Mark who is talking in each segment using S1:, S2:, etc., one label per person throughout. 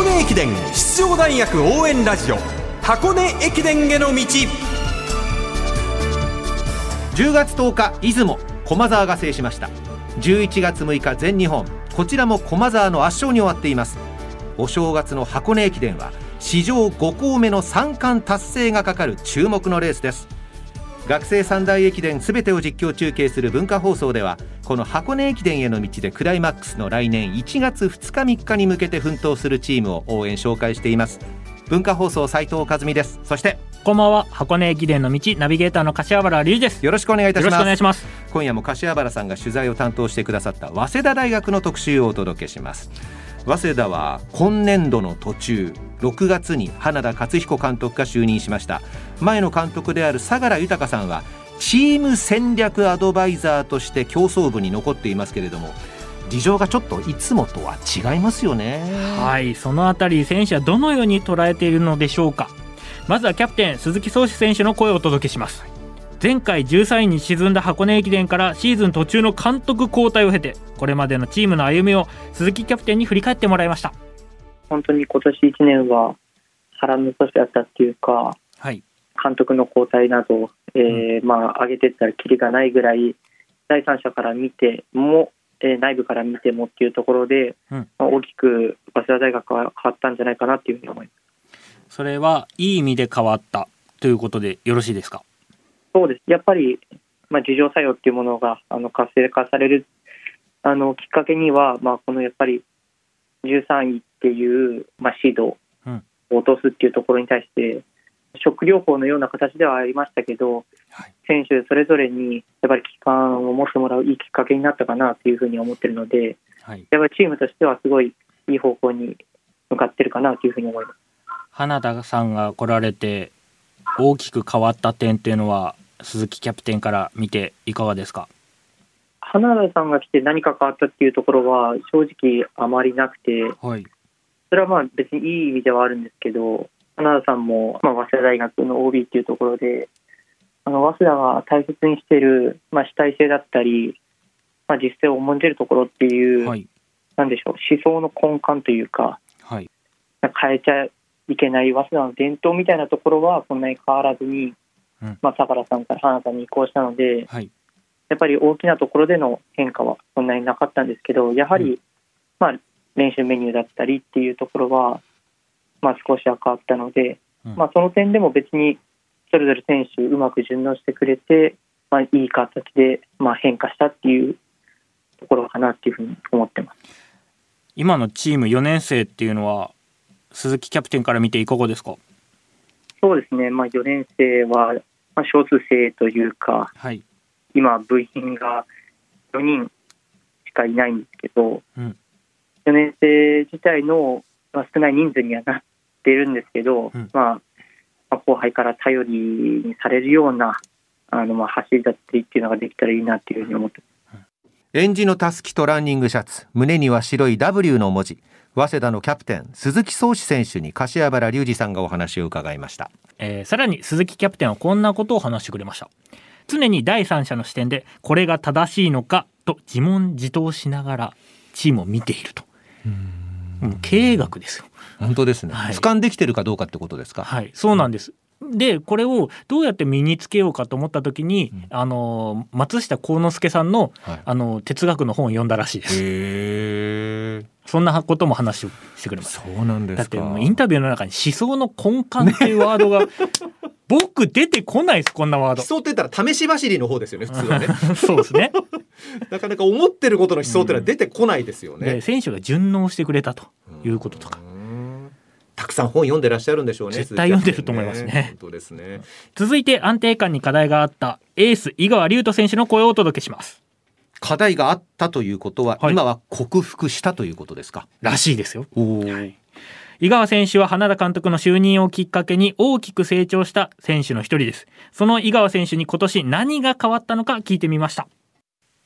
S1: 箱根駅伝出場大学応援ラジオ。箱根駅伝への道。
S2: 10月10日出雲駒沢が制しました。11月6日全日本。こちらも駒沢の圧勝に終わっています。お正月の箱根駅伝は史上5校目の3冠達成がかかる注目のレースです。学生三大駅伝すべてを実況中継する文化放送ではこの箱根駅伝への道でクライマックスの来年1月2日3日に向けて奮闘するチームを応援紹介しています。文化放送斉藤和美です。そして
S3: こんばんは。箱根駅伝の道ナビゲーターの柏原隆です。
S2: よろしくお願いいたします。
S3: よろしくお願いします。
S2: 今夜も柏原さんが取材を担当してくださった早稲田大学の特集をお届けします早稲田は今年度の途中6月に花田勝彦監督が就任しました。前の監督である相良豊さんはチーム戦略アドバイザーとして競争部に残っていますけれども事情がちょっといつもとは違いますよね。
S3: はいそのあたり選手はどのように捉えているのでしょうか。まずはキャプテン鈴木壮志選手の声をお届けします。前回13位に沈んだ箱根駅伝からシーズン途中の監督交代を経てこれまでのチームの歩みを鈴木キャプテンに振り返ってもらいました。
S4: 本当に今年1年は波乱の年だったっていうか、
S3: はい、
S4: 監督の交代など、えー、まあ、上げていったらきりがないぐらい第三者から見ても、えー、内部から見てもっていうところで、うん、まあ、大きく早稲田大学は変わったんじゃないかなっていうふうに思います。
S3: それはいい意味で変わったということでよろしいですか？
S4: そうです。やっぱり、まあ、自浄作用っていうものがあの活性化されるあのきっかけには、まあ、このやっぱり13位っていう、まあ、指導を落とすっていうところに対して、食療法のような形ではありましたけど、はい、選手それぞれにやっぱり期間を持ってもらういいきっかけになったかなというふうに思ってるので、はい、やっぱりチームとしてはすごいいい方向に向かってるかなというふうに思います。
S3: 花田さんが来られて大きく変わった点っていうのは鈴木キャプテンから見ていかがですか？
S4: 花田さんが来て何か変わったっていうところは正直あまりなくて、はい、それはまあ別にいい意味ではあるんですけど花田さんも、まあ、早稲田大学の OB っていうところであの早稲田が大切にしている、まあ、主体性だったり、まあ、実践を重んじるところっていう、はい、なんでしょう思想の根幹というか、はい、変えちゃいけない早稲田の伝統みたいなところはそんなに変わらずに、うん、まあ、相良さんから花さんに移行したので、はい、やっぱり大きなところでの変化はそんなになかったんですけどやはり、うん、まあ、練習メニューだったりっていうところは、まあ、少しは変わったので、うん、まあ、その点でも別にそれぞれ選手うまく順応してくれて、まあ、いい形で、まあ、変化したっていうところかなっていうふうに思ってます。
S3: 今のチーム4年生っていうのは鈴木キャプテンから見ていかがですか？
S4: そうですね、まあ、4年生は、まあ、少数生というか、はい、今、部員が4人しかいないんですけど、うん、4年生自体の、まあ、少ない人数にはなっているんですけど、うん、まあ、まあ、後輩から頼りにされるようなあのまあ走りだったりっていうのができたらいいなっていうふうに思ってます。
S2: 園児のたすきとランニングシャツ胸には白い W の文字。早稲田のキャプテン鈴木壮志選手に柏原隆二さんがお話を伺いました、
S3: えー、さらに鈴木キャプテンはこんなことを話してくれました。常に第三者の視点でこれが正しいのかと自問自答しながらチームを見ていると。経営学ですよ。
S2: 本当ですね、はい、俯瞰できてるかどうかってことですか？
S3: はいそうなんですでこれをどうやって身につけようかと思った時に、うん、あの松下幸之助さんのはい、あの哲学の本を読んだらしいです。そんなことも話をしてくれます。
S2: そうなんですだって
S3: インタビューの中に思想の根幹っていうワードが、僕出てこないですこんなワード。
S2: 思想って言ったら試し走りの方ですよね普通はね。
S3: そうですね。
S2: なかなか思ってることの思想ってのは出てこないですよね。
S3: うん、選手が順応してくれたということとか。
S2: たくさん本読んでらっしゃるんでしょうね。
S3: 絶対読んでると思いますね。
S2: 本当ですね。
S3: 続いて安定感に課題があったエース井川龍斗選手の声をお届けします。
S2: 課題があったということは、はい、今は克服したということですか？
S3: らしいですよ。はい井川選手は花田監督の就任をきっかけに大きく成長した選手の一人ですその井川選手に今年何が変わったのか聞いてみました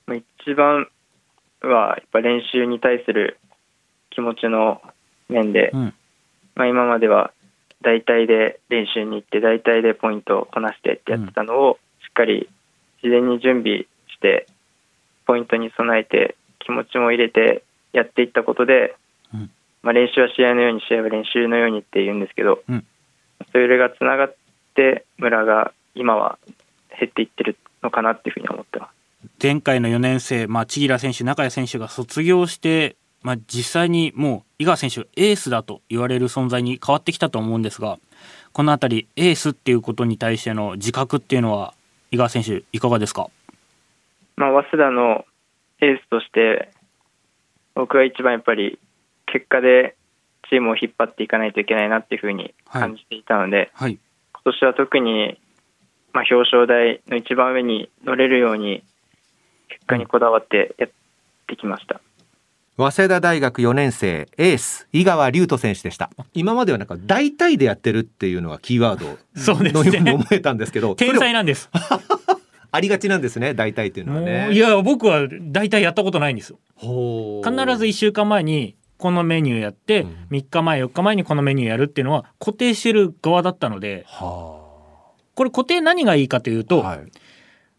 S5: 一番はやっぱ練習に対する気持ちの面で、うん、まあ、今までは大体で練習に行って大体でポイントをこなしてってやってたのを、しっかり事前に準備してポイントに備えて気持ちも入れてやっていったことで、まあ、練習は試合のように試合は練習のようにって言うんですけど、
S6: うん、
S5: それがつながって村が今は減っていってるのかなっていうふうに思ってます。
S6: 前回の4年生、まあ、千吉選手中谷選手が卒業して、まあ、実際にもう井川選手エースだと言われる存在に変わってきたと思うんですがこの辺りエースっていうことに対しての自覚っていうのは井川選手いかがですか、
S5: まあ、早稲田のエースとして僕は一番やっぱり結果でチームを引っ張っていかないといけないなっていうふうに感じていたので、
S6: はいはい、
S5: 今年は特に、まあ、表彰台の一番上に乗れるように結果にこだわってやってきました。
S2: 早稲田大学4年生エース井川龍斗選手でした。今まではなんか大体でやってるっていうのがキーワードのように思えたんですけど
S3: 天才なんです。
S2: ありがちなんですね大体っていうのはね。
S3: いや僕は大体やったことないんです。よ必ず1週間前にこのメニューやって、うん、3日前4日前にこのメニューやるっていうのは固定してる側だったので、これ固定何がいいかというと、はい、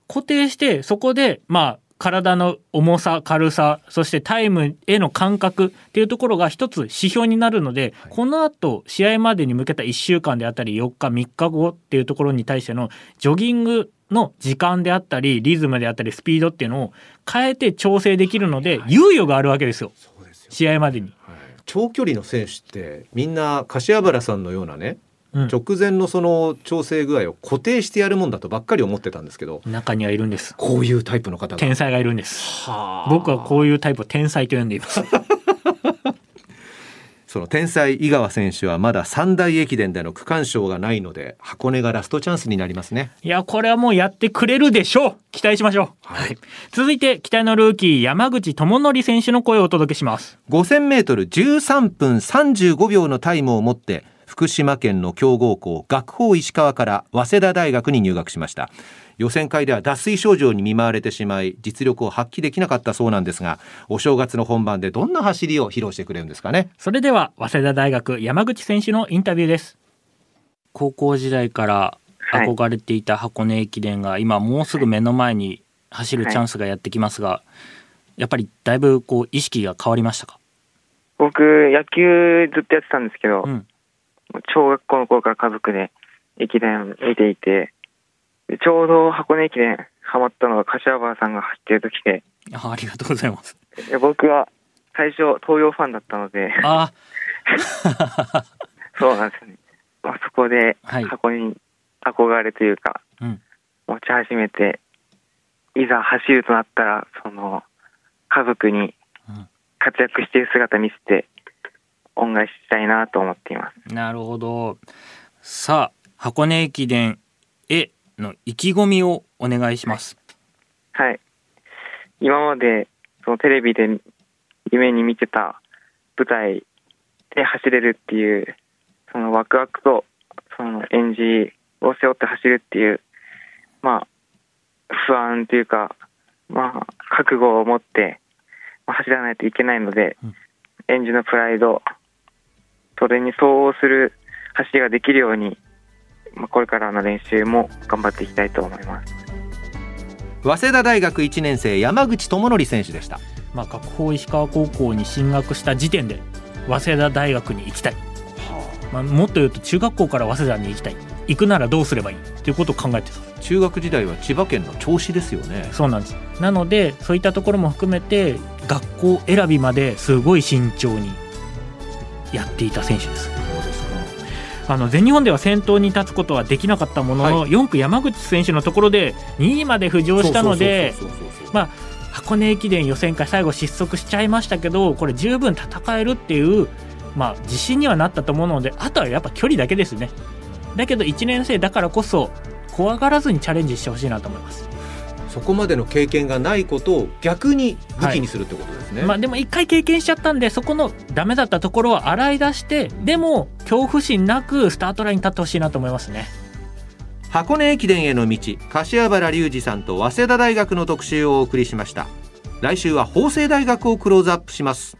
S3: 固定してそこでまあ体の重さ軽さそしてタイムへの感覚っていうところが一つ指標になるので、はい、このあと試合までに向けた1週間であったり4日3日後っていうところに対してのジョギングの時間であったりリズムであったりスピードっていうのを変えて調整できるので、猶予があるわけですよ。試合までに、はい、
S2: 長距離の選手ってみんな柏原さんのようなね直前のその調整具合を固定してやるもんだとばっかり思ってたんですけど
S3: 中にはいるんです。
S2: こういうタイプの方
S3: 天才がいるんです。僕はこういうタイプを天才と呼んでいます。
S2: その天才井川選手はまだ三大駅伝での区間賞がないので箱根がラストチャンスになりますね。
S3: いやこれはもうやってくれるでしょう。期待しましょう、はい、続いて期待のルーキー山口智則選手の声をお届けします。
S2: 5000m13 分35秒のタイムを持って福島県の強豪校学法石川から早稲田大学に入学しました。予選会では脱水症状に見舞われてしまい実力を発揮できなかったそうなんですがお正月の本番でどんな走りを披露してくれるんですかね。
S3: それでは早稲田大学山口選手のインタビューです。
S6: 高校時代から憧れていた箱根駅伝が今もうすぐ目の前に走るチャンスがやってきますが、やっぱりだいぶこう意識が変わりましたか？
S5: 僕野球ずっとやってたんですけど、うん、小学校の頃から家族で駅伝見ていて、ちょうど箱根駅伝ハマったのが柏原さんが走ってる時で。
S6: あありがとうございます。
S5: 僕は最初東洋ファンだったので。
S6: あ
S5: そうなんですよね。まあ、そこで箱に憧れというか、はい、持ち始めて、いざ走るとなったら、その家族に活躍している姿見せて、恩返ししたいなと思っていま
S6: す。なるほど。さあ、箱根駅伝への意気込みをお願いします。
S5: はい。今までそのテレビで夢に見てた舞台で走れるっていうそのワクワクとその演じを背負って走るっていうまあ不安というかまあ覚悟を持って走らないといけないので、うん、演じのプライドそれに相応する走りができるように、まあ、これからの練習も頑張っていきたいと思います。
S2: 早稲田大学1年生山口智則選手でした、
S3: まあ、学法石川高校に進学した時点で早稲田大学に行きたい、はあ、まあ、もっと言うと中学校から早稲田に行きたい。行くならどうすればいい？ということを考えてた。
S2: 中学時代は千葉県の銚子ですよね。
S3: そうなんです。なのでそういったところも含めて学校選びまですごい慎重にやっていた選手です。あの全日本では先頭に立つことはできなかったものの、はい、4区山口選手のところで2位まで浮上したので箱根駅伝予選会最後失速しちゃいましたけどこれ十分戦えるっていう、まあ、自信にはなったと思うのであとはやっぱ距離だけですねだけど1年生だからこそ怖がらずにチャレンジしてほしいなと思います。
S2: そこまでの経験がないことを逆に武器にするってことですね、はい、
S3: まあ、でも一回経験しちゃったんでそこのダメだったところを洗い出してでも恐怖心なくスタートラインに立ってほしいなと思いますね。
S2: 箱根駅伝への道柏原隆二さんと早稲田大学の特集をお送りしました。来週は法政大学をクローズアップします